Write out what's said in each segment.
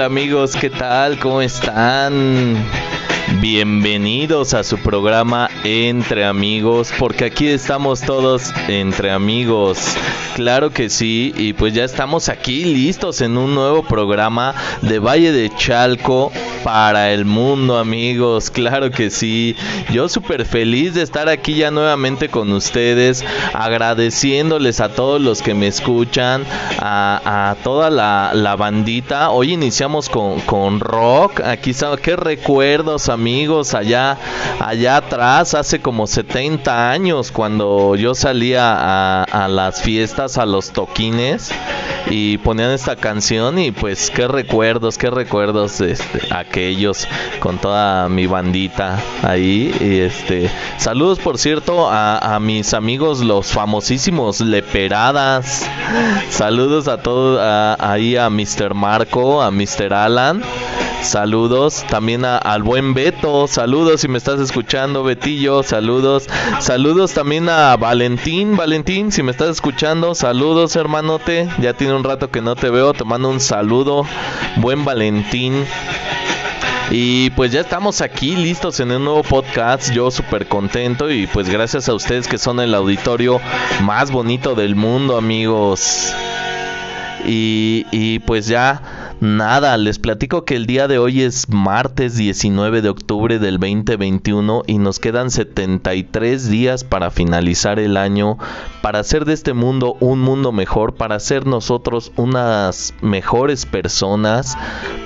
Hola amigos, ¿qué tal? ¿Cómo están? Bienvenidos a su programa Entre Amigos, porque aquí estamos todos entre amigos. Claro que sí, y pues ya estamos aquí listos en un nuevo programa de Valle de Chalco para el mundo, amigos. Claro que sí. Yo súper feliz de estar aquí ya nuevamente con ustedes, agradeciéndoles a todos los que me escuchan, a, toda la, bandita. Hoy iniciamos con, con rock. Aquí está, qué recuerdos, amigos amigos allá, allá atrás, hace como 70 años, cuando yo salía a, a las fiestas, a los toquines, y ponían esta canción y pues qué recuerdos, qué recuerdos este, aquellos con toda mi bandita ahí. Y este, saludos por cierto a, mis amigos los famosísimos Leperadas. Saludos a todos, ahí a Mr. Marco, a Mr. Alan. Saludos también al buen Beto. Saludos si me estás escuchando, Betillo. Saludos. Saludos también a Valentín. Valentín, si me estás escuchando, saludos, hermanote. Ya tiene un rato que no te veo. Te mando un saludo. Buen Valentín. Y pues ya estamos aquí listos en un nuevo podcast, yo súper contento y pues gracias a ustedes que son el auditorio más bonito del mundo amigos. Y, y pues ya Nada, les platico que el día de hoy es martes 19 de octubre del 2021 y nos quedan 73 días para finalizar el año, para hacer de este mundo un mundo mejor, para ser nosotros unas mejores personas,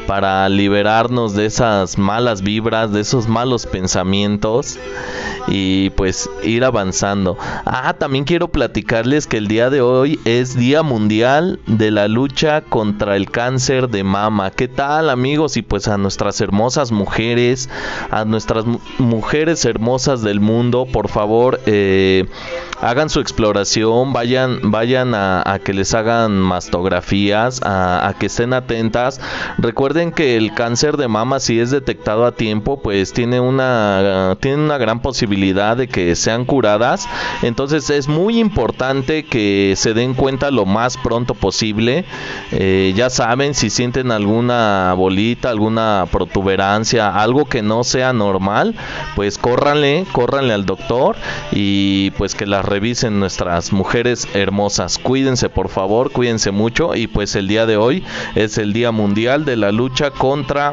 para liberarnos de esas malas vibras, de esos malos pensamientos y pues ir avanzando. Ah, también quiero platicarles que el día de hoy es Día Mundial de la lucha contra el cáncer de mama. ¿Qué tal amigos? Y pues a nuestras hermosas mujeres, a nuestras mujeres hermosas del mundo, por favor, eh, hagan su exploración, vayan, vayan a, que les hagan mastografías, a, que estén atentas. Recuerden que el cáncer de mama, si es detectado a tiempo, pues tiene una, tiene una gran posibilidad de que sean curadas. Entonces es muy importante que se den cuenta lo más pronto posible. Eh, ya saben, si sienten alguna bolita, alguna protuberancia, algo que no sea normal, pues córranle, córranle al doctor y pues que las revisen nuestras mujeres hermosas. Cuídense por favor, cuídense mucho y pues el día de hoy es el Día Mundial de la Lucha contra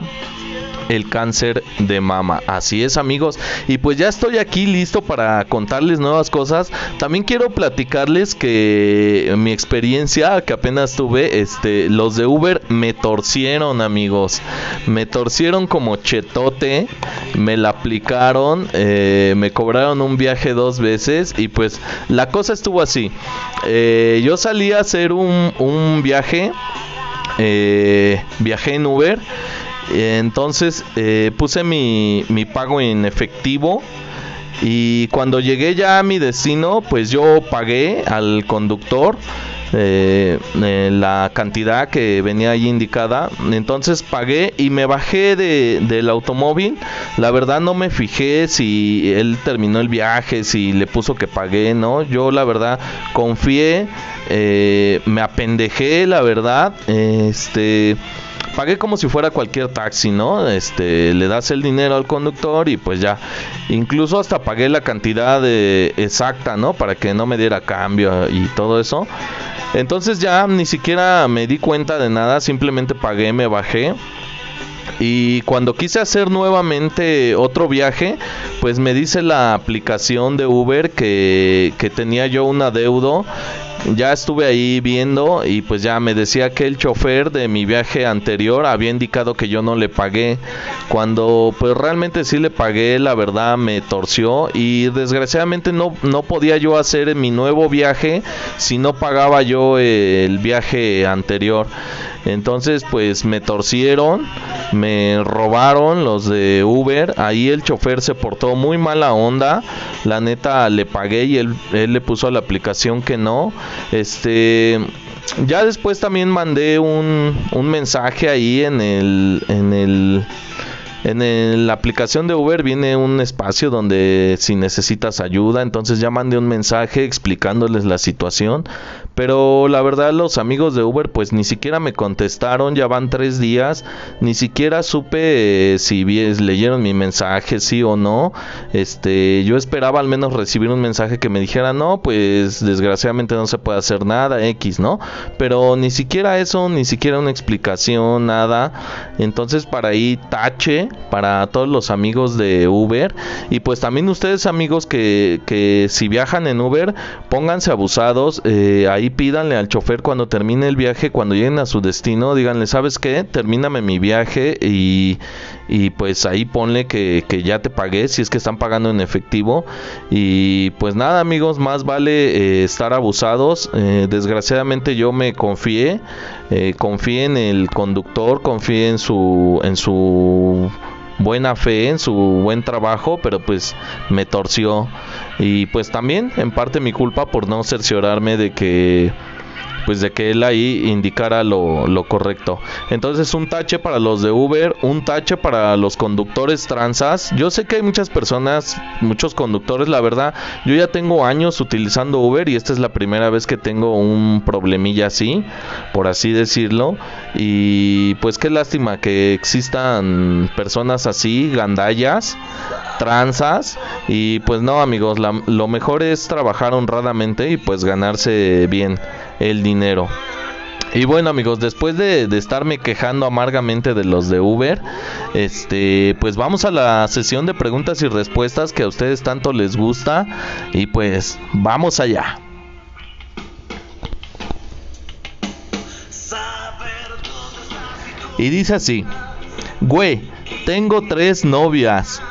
el cáncer de mama. Así es amigos. Y pues ya estoy aquí listo para contarles nuevas cosas. También quiero platicarles que mi experiencia que apenas tuve, este, los de Uber me torcieron amigos. Me torcieron como chetote. Me la aplicaron. Eh, me cobraron un viaje dos veces. Y pues la cosa estuvo así. Eh, yo salí a hacer un, viaje. Eh, viajé en Uber entonces eh, puse mi, pago en efectivo. Y cuando llegué ya a mi destino, pues yo pagué al conductor eh, eh, la cantidad que venía ahí indicada. Entonces pagué y me bajé de, del automóvil. La verdad no me fijé si él terminó el viaje, si le puso que pagué, ¿no? Yo la verdad confié, me apendejé, la verdad. Este pagué como si fuera cualquier taxi, ¿no? Este, le das el dinero al conductor y pues ya. Incluso hasta pagué la cantidad de, exacta, ¿no? Para que no me diera cambio y todo eso. Entonces ya ni siquiera me di cuenta de nada, simplemente pagué, me bajé. Y cuando quise hacer nuevamente otro viaje, pues me dice la aplicación de Uber que, que tenía yo un adeudo ya estuve ahí viendo y pues ya me decía que el chofer de mi viaje anterior había indicado que yo no le pagué. Cuando pues realmente sí le pagué, la verdad me torció y desgraciadamente no, no podía yo hacer mi nuevo viaje si no pagaba yo el viaje anterior. Entonces pues me torcieron, me robaron los de Uber, ahí el chofer se portó muy mala onda, la neta le pagué y él, él le puso a la aplicación que no. Este ya después también mandé un, un mensaje ahí en el en el en la aplicación de Uber. Viene un espacio donde si necesitas ayuda, entonces ya mandé un mensaje explicándoles la situación, Pero la verdad los amigos de Uber pues ni siquiera me contestaron, ya van tres días, ni siquiera supe eh, si leyeron mi mensaje, sí o no. Este, yo esperaba al menos recibir un mensaje que me dijera, no, pues desgraciadamente no se puede hacer nada, X, ¿no? Pero ni siquiera eso, ni siquiera una explicación, nada. Entonces para ahí tache para todos los amigos de Uber. Y pues también ustedes amigos que, que si viajan en Uber, pónganse abusados. Eh, ahí pídanle al chofer cuando termine el viaje, cuando lleguen a su destino, díganle, ¿sabes qué? Termíname mi viaje y, y pues ahí ponle que, que, ya te pagué si es que están pagando en efectivo. Y pues nada amigos, más vale eh, estar abusados. Eh, desgraciadamente yo me confié, confié en el conductor, confié en su... En su buena fe, en su buen trabajo, pero pues me torció. Y pues también en parte mi culpa por no cerciorarme de que pues de que él ahí indicara lo, correcto. Entonces un tache para los de Uber, un tache para los conductores transas. Yo sé que hay muchas personas, muchos conductores, la verdad, yo ya tengo años utilizando Uber y esta es la primera vez que tengo un problemilla así, por así decirlo. Y pues qué lástima que existan personas así, gandallas, tranzas. Y pues no amigos, lo mejor es trabajar honradamente y pues ganarse bien el dinero. Y bueno amigos, después de, estarme quejando amargamente de los de Uber, este, pues vamos a la sesión de preguntas y respuestas que a ustedes tanto les gusta y pues vamos allá. Y dice así, güey, tengo tres novias.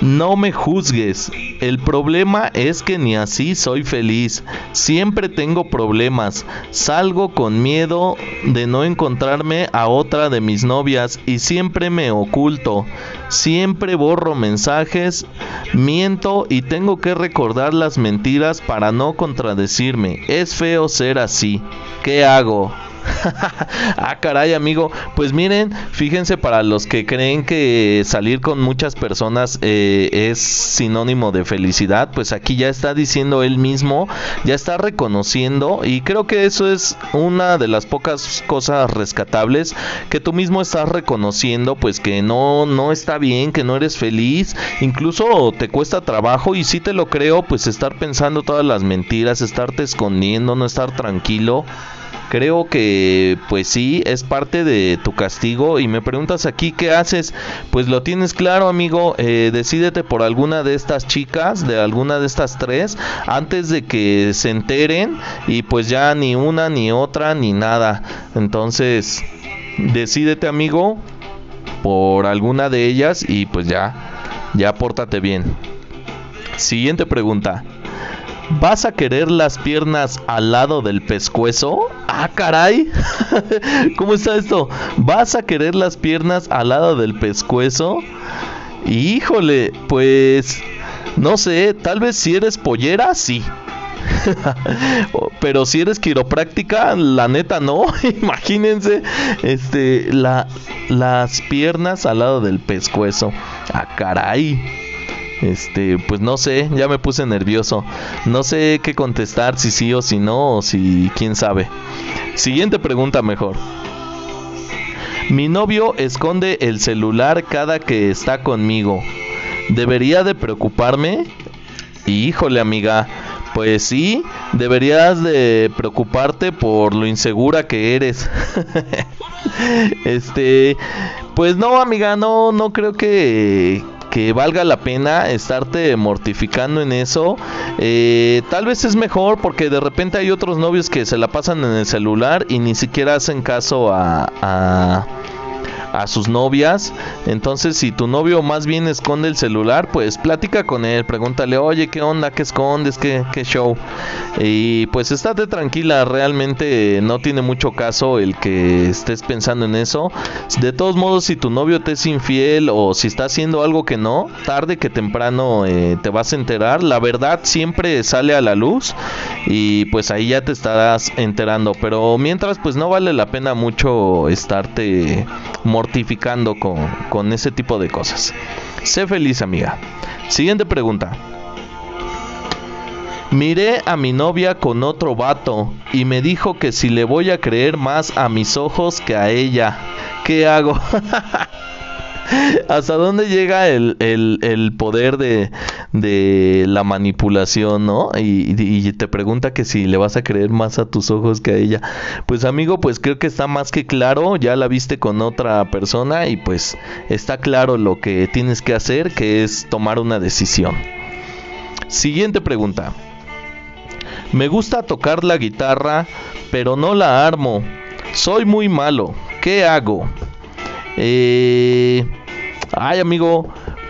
No me juzgues. El problema es que ni así soy feliz. Siempre tengo problemas. Salgo con miedo de no encontrarme a otra de mis novias y siempre me oculto. Siempre borro mensajes, miento y tengo que recordar las mentiras para no contradecirme. Es feo ser así. ¿Qué hago? ah, caray, amigo. Pues miren, fíjense para los que creen que salir con muchas personas eh, es sinónimo de felicidad, pues aquí ya está diciendo él mismo, ya está reconociendo y creo que eso es una de las pocas cosas rescatables que tú mismo estás reconociendo, pues que no no está bien, que no eres feliz, incluso te cuesta trabajo y si te lo creo, pues estar pensando todas las mentiras, estarte escondiendo, no estar tranquilo creo que pues sí es parte de tu castigo. Y me preguntas aquí qué haces pues lo tienes claro amigo. Eh, decídete por alguna de estas chicas de alguna de estas tres antes de que se enteren. Y pues ya ni una ni otra ni nada. Entonces decídete amigo por alguna de ellas. Y pues ya ya pórtate bien. Siguiente pregunta. ¿Vas a querer las piernas al lado del pescuezo? Ah, caray. ¿Cómo está esto? ¿Vas a querer las piernas al lado del pescuezo? Híjole, pues no sé, tal vez si eres pollera, sí. Pero si eres quiropráctica, la neta no. Imagínense, este, la, las piernas al lado del pescuezo. Ah, caray. Este, pues no sé, ya me puse nervioso. No sé qué contestar, si sí o si no, o si quién sabe. Siguiente pregunta mejor. Mi novio esconde el celular cada que está conmigo. ¿Debería de preocuparme? Híjole, amiga. Pues sí, deberías de preocuparte por lo insegura que eres. este, pues no, amiga, no no creo que que valga la pena estarte mortificando en eso. Eh, tal vez es mejor porque de repente hay otros novios que se la pasan en el celular y ni siquiera hacen caso a, a a sus novias. Entonces, si tu novio más bien esconde el celular, pues platica con él, pregúntale, oye, ¿qué onda? ¿Qué escondes? ¿Qué, qué show? Y pues estate tranquila, realmente no tiene mucho caso el que estés pensando en eso. De todos modos, si tu novio te es infiel o si está haciendo algo que no, tarde que temprano eh, te vas a enterar. La verdad siempre sale a la luz y pues ahí ya te estarás enterando. Pero mientras, pues no vale la pena mucho estarte mortificando con, con ese tipo de cosas. Sé feliz, amiga. Siguiente pregunta. Miré a mi novia con otro vato y me dijo que si le voy a creer más a mis ojos que a ella. ¿Qué hago? ¿Hasta dónde llega el, el, poder de, de, la manipulación, no? Y, y, te pregunta que si le vas a creer más a tus ojos que a ella. Pues amigo, pues creo que está más que claro, ya la viste con otra persona y pues está claro lo que tienes que hacer, que es tomar una decisión. Siguiente pregunta. Me gusta tocar la guitarra, pero no la armo. Soy muy malo. ¿Qué hago? Eh, ay, amigo,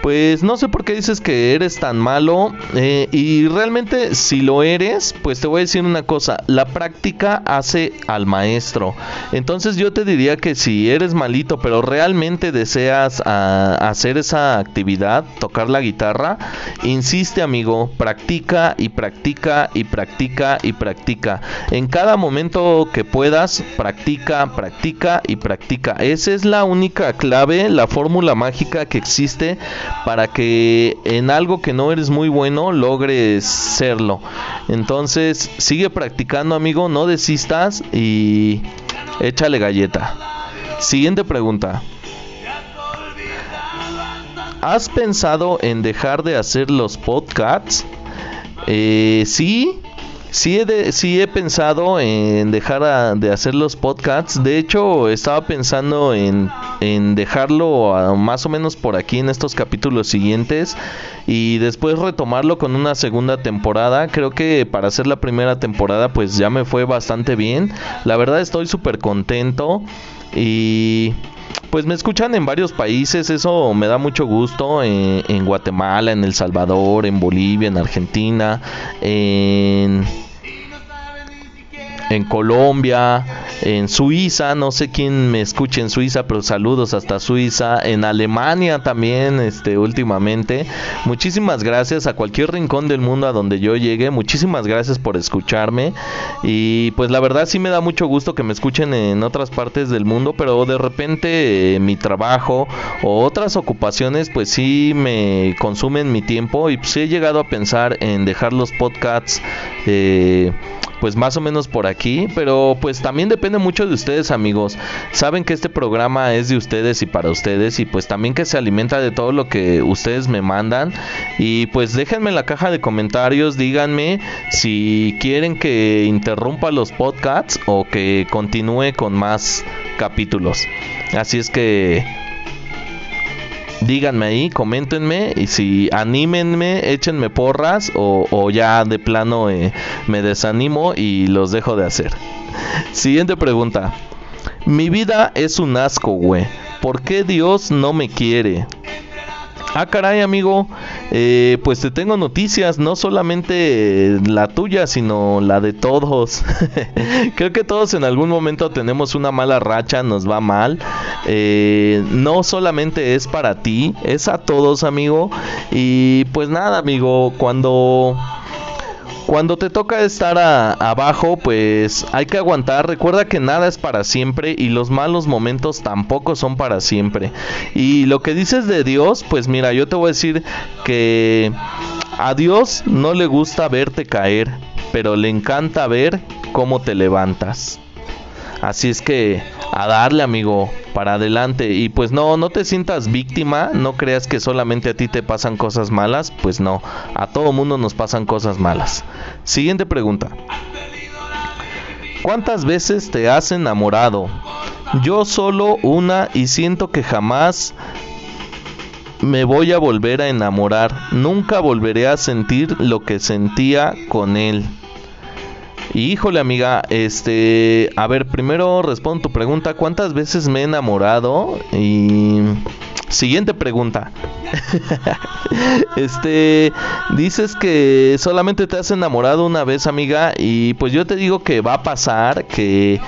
pues no sé por qué dices que eres tan malo eh, y realmente si lo eres, pues te voy a decir una cosa, la práctica hace al maestro. Entonces yo te diría que si eres malito pero realmente deseas ah, hacer esa actividad, tocar la guitarra, insiste amigo, practica y practica y practica y practica. En cada momento que puedas, practica, practica y practica. Esa es la única clave, la fórmula mágica que existe para que en algo que no eres muy bueno logres serlo. Entonces, sigue practicando, amigo, no desistas y échale galleta. Siguiente pregunta. ¿Has pensado en dejar de hacer los podcasts? Eh, sí, Sí he, sí he pensado en dejar de hacer los podcasts. De hecho, estaba pensando en, en dejarlo más o menos por aquí en estos capítulos siguientes y después retomarlo con una segunda temporada. Creo que para hacer la primera temporada pues ya me fue bastante bien. La verdad estoy súper contento y pues me escuchan en varios países, eso me da mucho gusto, en, en Guatemala, en El Salvador, en Bolivia, en Argentina, en en Colombia, en Suiza, no sé quién me escuche en Suiza, pero saludos hasta Suiza, en Alemania también, este, últimamente. Muchísimas gracias a cualquier rincón del mundo a donde yo llegue, muchísimas gracias por escucharme. Y pues la verdad sí me da mucho gusto que me escuchen en otras partes del mundo, pero de repente eh, mi trabajo o otras ocupaciones pues sí me consumen mi tiempo. Y pues he llegado a pensar en dejar los podcasts eh, pues más o menos por aquí, pero pues también depende mucho de ustedes amigos. Saben que este programa es de ustedes y para ustedes y pues también que se alimenta de todo lo que ustedes me mandan y pues déjenme en la caja de comentarios, díganme si quieren que interrumpa los podcasts o que continúe con más capítulos. Así es que díganme ahí, coméntenme y si anímenme, échenme porras o, ya de plano eh, me desanimo y los dejo de hacer. Siguiente pregunta. Mi vida es un asco, güey. ¿Por qué Dios no me quiere? Ah, caray, amigo. Eh, pues te tengo noticias, no solamente la tuya, sino la de todos. Creo que todos en algún momento tenemos una mala racha, nos va mal. Eh, no solamente es para ti, es a todos, amigo. Y pues nada, amigo, cuando cuando te toca estar abajo, pues hay que aguantar. Recuerda que nada es para siempre y los malos momentos tampoco son para siempre. Y lo que dices de Dios, pues mira, yo te voy a decir que a Dios no le gusta verte caer, pero le encanta ver cómo te levantas. Así es que a darle, amigo, para adelante. Y pues no, no te sientas víctima, no creas que solamente a ti te pasan cosas malas, pues no, a todo mundo nos pasan cosas malas. Siguiente pregunta. ¿Cuántas veces te has enamorado? Yo solo una y siento que jamás me voy a volver a enamorar. Nunca volveré a sentir lo que sentía con él. Híjole, amiga, este, a ver, primero respondo tu pregunta, ¿cuántas veces me he enamorado? Y siguiente pregunta. este, dices que solamente te has enamorado una vez, amiga, y pues yo te digo que va a pasar, que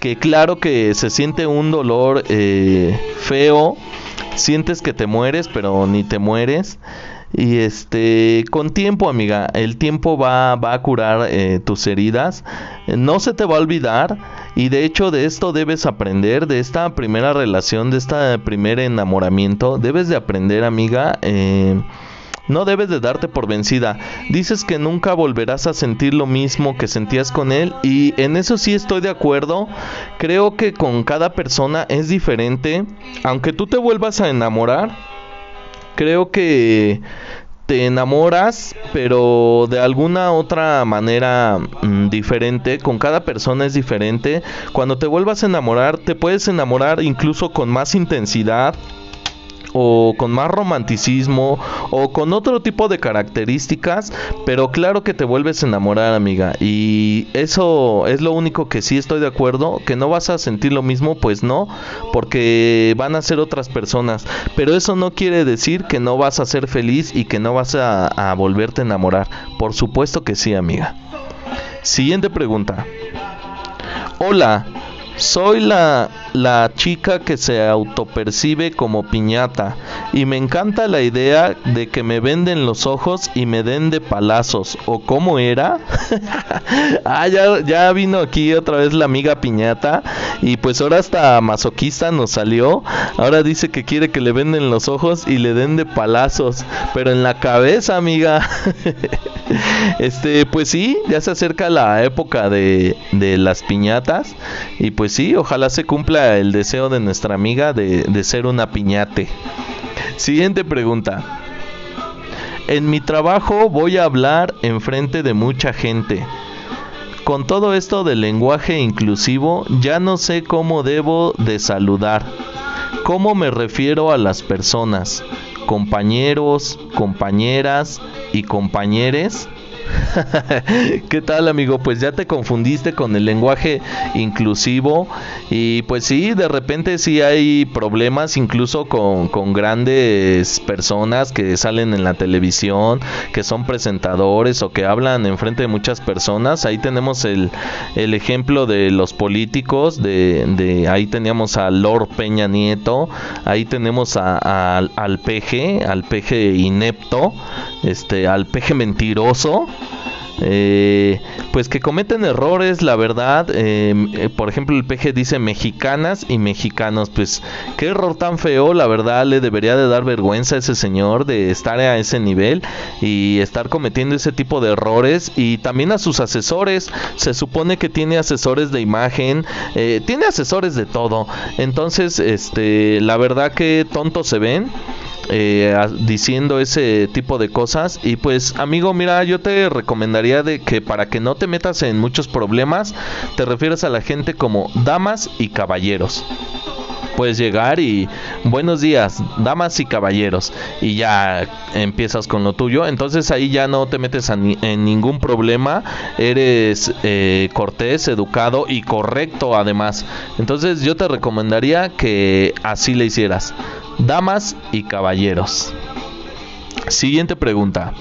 que claro que se siente un dolor eh, feo, sientes que te mueres, pero ni te mueres. Y este, con tiempo, amiga, el tiempo va, va a curar eh, tus heridas. No se te va a olvidar. Y de hecho, de esto debes aprender, de esta primera relación, de este primer enamoramiento. Debes de aprender, amiga. Eh, No debes de darte por vencida. Dices que nunca volverás a sentir lo mismo que sentías con él y en eso sí estoy de acuerdo. Creo que con cada persona es diferente. Aunque tú te vuelvas a enamorar, creo que te enamoras, pero de alguna otra manera mm, diferente, con cada persona es diferente. Cuando te vuelvas a enamorar, te puedes enamorar incluso con más intensidad, o con más romanticismo o con otro tipo de características, pero claro que te vuelves a enamorar, amiga. Y eso es lo único que sí estoy de acuerdo, que no vas a sentir lo mismo, pues no, porque van a ser otras personas. Pero eso no quiere decir que no vas a ser feliz y que no vas a, a volverte a enamorar. Por supuesto que sí, amiga. Siguiente pregunta. Hola, soy la, la chica que se autopercibe como piñata y me encanta la idea de que me venden los ojos y me den de palazos. ¿O cómo era? ah, ya, ya vino aquí otra vez la amiga piñata y pues ahora hasta masoquista nos salió. Ahora dice que quiere que le venden los ojos y le den de palazos. Pero en la cabeza, amiga. este, pues sí, ya se acerca la época de, las piñatas y pues sí, ojalá se cumpla el deseo de nuestra amiga de, de ser una piñate. Siguiente pregunta. En mi trabajo voy a hablar en frente de mucha gente. Con todo esto del lenguaje inclusivo, ya no sé cómo debo de saludar. ¿Cómo me refiero a las personas? Compañeros, compañeras y compañeres. ¿Qué tal amigo? Pues ya te confundiste con el lenguaje inclusivo y pues sí, de repente sí hay problemas incluso con, grandes personas que salen en la televisión, que son presentadores o que hablan en frente de muchas personas. Ahí tenemos el, el ejemplo de los políticos, de, ahí teníamos a Lord Peña Nieto, ahí tenemos a, al PG, al PG inepto, este, al PG mentiroso eh, pues que cometen errores, la verdad. Em, eh, por ejemplo, el PG dice mexicanas y mexicanos. Pues qué error tan feo, la verdad. Le debería de dar vergüenza a ese señor de estar a ese nivel y estar cometiendo ese tipo de errores. Y también a sus asesores. Se supone que tiene asesores de imagen, eh, tiene asesores de todo. Entonces, este, la verdad que tontos se ven. Eh, diciendo ese tipo de cosas y pues amigo mira yo te recomendaría de que para que no te metas en muchos problemas te refieres a la gente como damas y caballeros puedes llegar y buenos días, damas y caballeros, y ya empiezas con lo tuyo. Entonces ahí ya no te metes en ningún problema, eres eh, cortés, educado y correcto además. Entonces yo te recomendaría que así le hicieras damas y caballeros. Siguiente pregunta.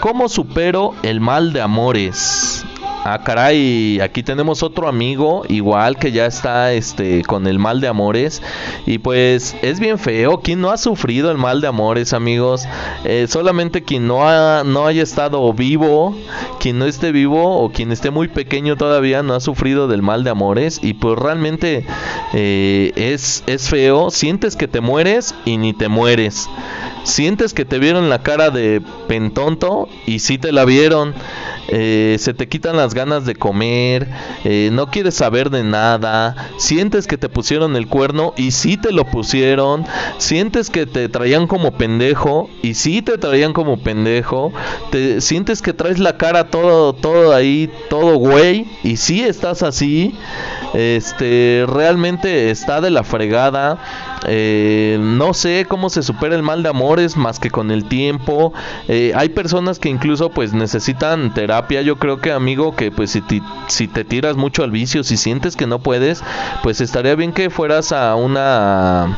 ¿Cómo supero el mal de amores? Ah, caray, aquí tenemos otro amigo, igual que ya está este con el mal de amores. Y pues es bien feo. Quien no ha sufrido el mal de amores, amigos? Eh, solamente quien no, ha, no haya estado vivo, quien no esté vivo o quien esté muy pequeño todavía no ha sufrido del mal de amores. Y pues realmente eh, es, es feo. Sientes que te mueres y ni te mueres. Sientes que te vieron la cara de pentonto y sí te la vieron. Eh, se te quitan las ganas de comer, eh, no quieres saber de nada, sientes que te pusieron el cuerno y sí te lo pusieron, sientes que te traían como pendejo y sí te traían como pendejo, te sientes que traes la cara todo, todo ahí, todo güey y sí estás así, este, realmente está de la fregada. Eh, no sé cómo se supera el mal de amores más que con el tiempo. hay personas que incluso pues necesitan terapia yo creo que amigo, que pues si te, si te tiras mucho al vicio, si sientes que no puedes, pues estaría bien que fueras a una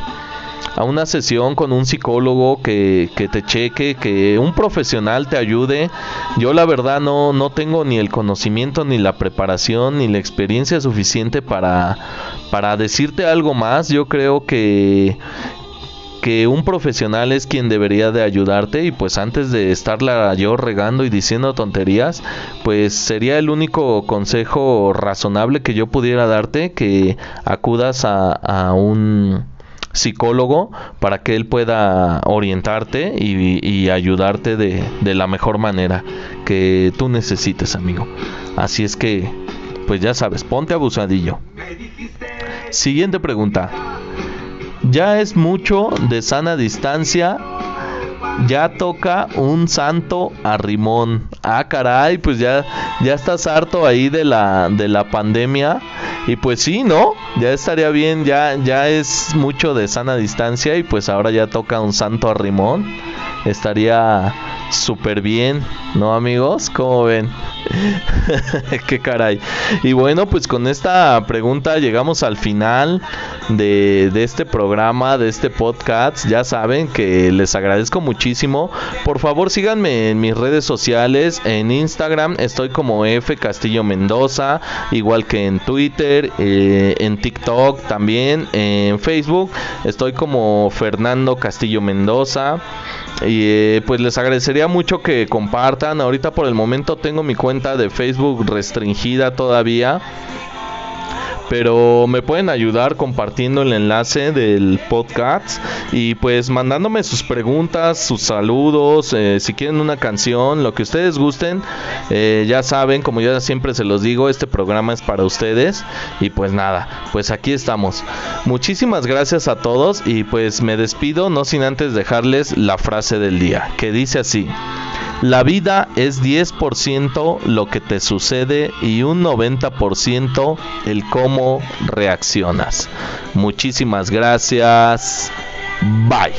a una sesión con un psicólogo que, que, te cheque, que un profesional te ayude. Yo la verdad no, no tengo ni el conocimiento, ni la preparación, ni la experiencia suficiente para, para decirte algo más. Yo creo que, que un profesional es quien debería de ayudarte y pues antes de estarla yo regando y diciendo tonterías, pues sería el único consejo razonable que yo pudiera darte que acudas a, un psicólogo para que él pueda orientarte y, ayudarte de, de, la mejor manera que tú necesites, amigo. Así es que, pues ya sabes, ponte abusadillo. Siguiente pregunta. Ya es mucho de sana distancia ya toca un santo a Rimón. Ah, caray, pues ya, ya estás harto ahí de la, de la pandemia. Y pues sí, ¿no? Ya estaría bien, ya, ya es mucho de sana distancia y pues ahora ya toca un santo a Rimón. Estaría súper bien, ¿no amigos? ¿Cómo ven? Qué caray. Y bueno, pues con esta pregunta llegamos al final de, de, este programa, de este podcast. Ya saben que les agradezco muchísimo. Por favor, síganme en mis redes sociales. En Instagram estoy como F Castillo Mendoza, igual que en Twitter, eh, en TikTok también, en Facebook estoy como Fernando Castillo Mendoza. Y eh, pues les agradecería mucho que compartan. Ahorita por el momento tengo mi cuenta de Facebook restringida todavía pero me pueden ayudar compartiendo el enlace del podcast y pues mandándome sus preguntas, sus saludos, eh, si quieren una canción, lo que ustedes gusten, eh, ya saben, como ya siempre se los digo, este programa es para ustedes y pues nada, pues aquí estamos. Muchísimas gracias a todos y pues me despido no sin antes dejarles la frase del día, que dice así. La vida es 10% lo que te sucede y un 90% el cómo reaccionas. Muchísimas gracias. Bye.